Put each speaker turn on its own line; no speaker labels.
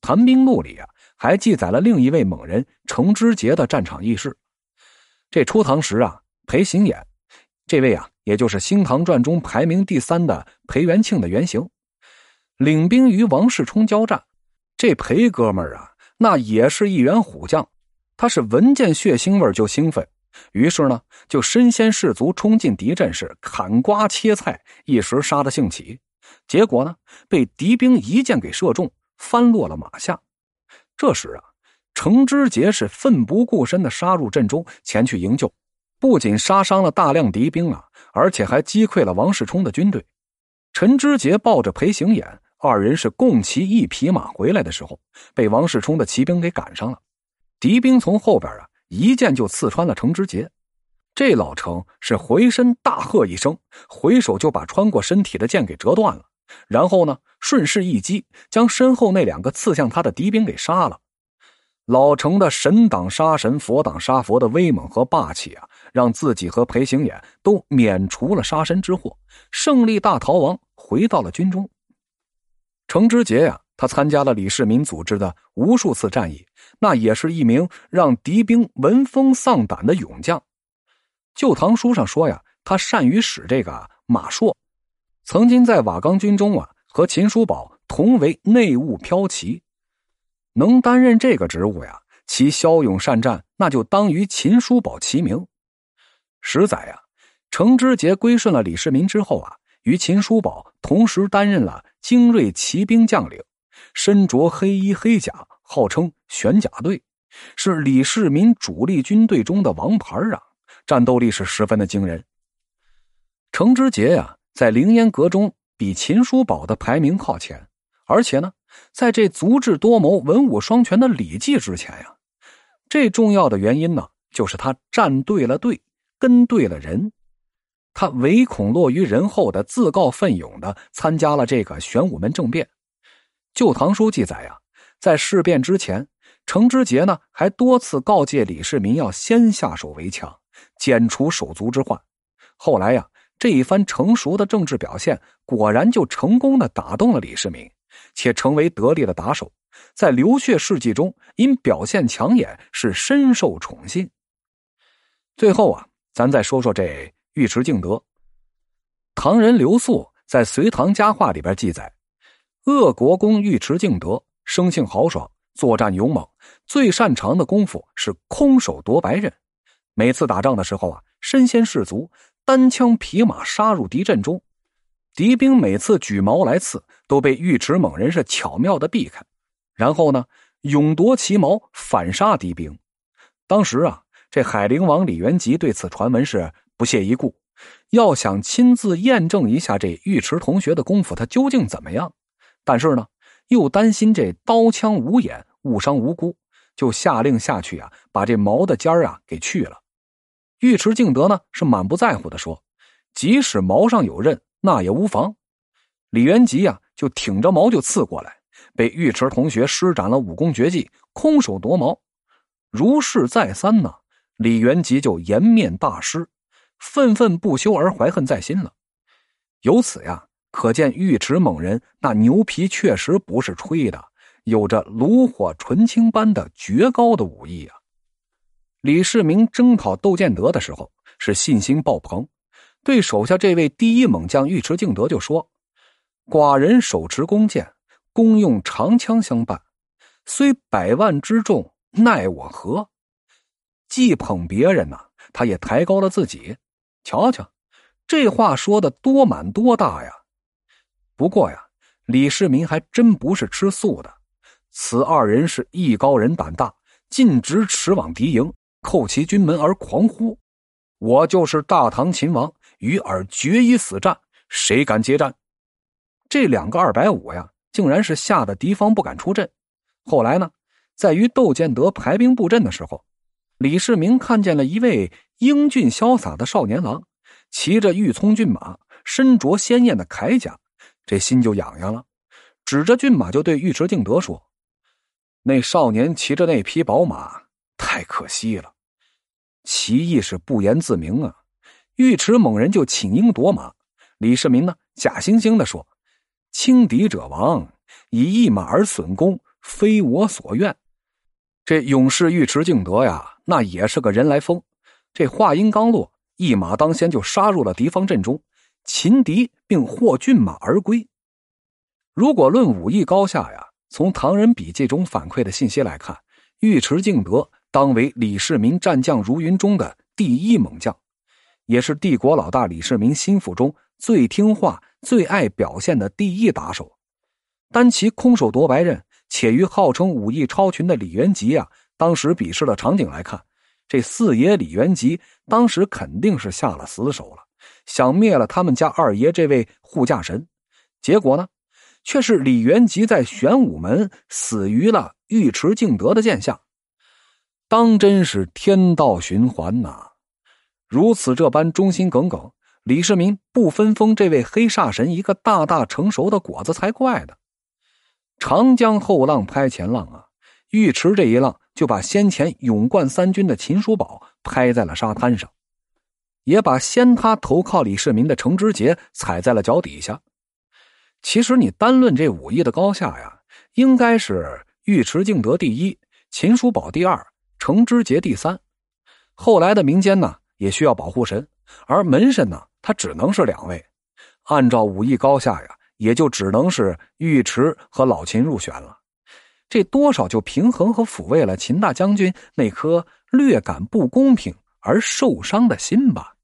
谈兵录》里啊，还记载了另一位猛人程之杰的战场轶事。这初唐时啊，裴行俨，这位啊，也就是《新唐传》中排名第三的裴元庆的原型，领兵与王世充交战。这裴哥们儿啊，那也是一员虎将，他是闻见血腥味就兴奋，于是呢，就身先士卒冲进敌阵，势砍瓜切菜，一时杀得兴起。结果呢，被敌兵一箭给射中，翻落了马下。这时啊。程之杰是奋不顾身的杀入阵中，前去营救，不仅杀伤了大量敌兵啊，而且还击溃了王世充的军队。陈之杰抱着裴行俨二人是共骑一匹马回来的时候，被王世充的骑兵给赶上了。敌兵从后边啊一箭就刺穿了程之杰，这老程是回身大喝一声，回手就把穿过身体的剑给折断了，然后呢顺势一击，将身后那两个刺向他的敌兵给杀了。老程的神挡杀神，佛挡杀佛的威猛和霸气啊，让自己和裴行俨都免除了杀身之祸，胜利大逃亡，回到了军中。程之杰呀，他参加了李世民组织的无数次战役，那也是一名让敌兵闻风丧胆的勇将。《旧唐书》上说呀，他善于使这个马槊，曾经在瓦岗军中啊，和秦叔宝同为内务骠骑。能担任这个职务呀，其骁勇善战，那就当与秦叔宝齐名。十载呀，程之杰归顺了李世民之后啊，与秦叔宝同时担任了精锐骑兵将领，身着黑衣黑甲，号称玄甲队，是李世民主力军队中的王牌啊，战斗力是十分的惊人。程之杰呀，在凌烟阁中比秦叔宝的排名靠前，而且呢。在这足智多谋、文武双全的李绩之前呀，这重要的原因呢，就是他站对了队，跟对了人。他唯恐落于人后的，自告奋勇的参加了这个玄武门政变。《旧唐书》记载呀，在事变之前，程之杰呢还多次告诫李世民要先下手为强，剪除手足之患。后来呀，这一番成熟的政治表现，果然就成功的打动了李世民。且成为得力的打手，在流血事迹中因表现抢眼是深受宠信。最后啊，咱再说说这尉迟敬德。唐人刘肃在《隋唐佳话》里边记载，鄂国公尉迟敬德生性豪爽，作战勇猛，最擅长的功夫是空手夺白刃。每次打仗的时候啊，身先士卒，单枪匹马杀入敌阵中。敌兵每次举矛来刺，都被尉迟猛人是巧妙的避开，然后呢，勇夺其矛反杀敌兵。当时啊，这海陵王李元吉对此传闻是不屑一顾，要想亲自验证一下这尉迟同学的功夫，他究竟怎么样？但是呢，又担心这刀枪无眼，误伤无辜，就下令下去啊，把这矛的尖儿啊给去了。尉迟敬德呢是满不在乎的说，即使矛上有刃。那也无妨，李元吉呀，就挺着矛就刺过来，被尉迟同学施展了武功绝技，空手夺矛。如是再三呢，李元吉就颜面大失，愤愤不休而怀恨在心了。由此呀，可见尉迟猛人那牛皮确实不是吹的，有着炉火纯青般的绝高的武艺啊。李世民征讨窦建德的时候，是信心爆棚。对手下这位第一猛将尉迟敬德就说：“寡人手持弓箭，弓用长枪相伴，虽百万之众，奈我何？”既捧别人呐，他也抬高了自己。瞧瞧，这话说的多满多大呀！不过呀，李世民还真不是吃素的。此二人是艺高人胆大，径直驰往敌营，叩其军门而狂呼：“我就是大唐秦王！”与尔决一死战，谁敢接战？这两个二百五呀，竟然是吓得敌方不敢出阵。后来呢，在与窦建德排兵布阵的时候，李世民看见了一位英俊潇洒的少年郎，骑着玉葱骏马，身着鲜艳的铠甲，这心就痒痒了，指着骏马就对尉迟敬德说：“那少年骑着那匹宝马，太可惜了，其意是不言自明啊。”尉迟猛人就请缨夺马，李世民呢假惺惺的说：“轻敌者亡，以一马而损功，非我所愿。这勇士尉迟敬德呀，那也是个人来疯。这话音刚落，一马当先就杀入了敌方阵中，擒敌并获骏马而归。如果论武艺高下呀，从《唐人笔记》中反馈的信息来看，尉迟敬德当为李世民战将如云中的第一猛将，也是帝国老大李世民心腹中最听话、最爱表现的第一打手。单其空手夺白刃，且与号称武艺超群的李元吉啊，当时比试的场景来看，这四爷李元吉当时肯定是下了死手了，想灭了他们家二爷这位护驾神。结果呢，却是李元吉在玄武门死于了尉迟敬德的剑下，当真是天道循环呐！如此这般忠心耿耿，李世民不分封这位黑煞神一个大大成熟的果子才怪呢。长江后浪拍前浪啊！尉迟这一浪就把先前勇冠三军的秦叔宝拍在了沙滩上，也把先他投靠李世民的程之杰踩在了脚底下。其实你单论这武艺的高下呀，应该是尉迟敬德第一，秦叔宝第二，程之杰第三。后来的民间呢，也需要保护神，而门神呢，他只能是两位。按照武艺高下呀。也就只能是尉迟和老秦入选了，这多少就平衡和抚慰了秦大将军那颗略感不公平而受伤的心吧。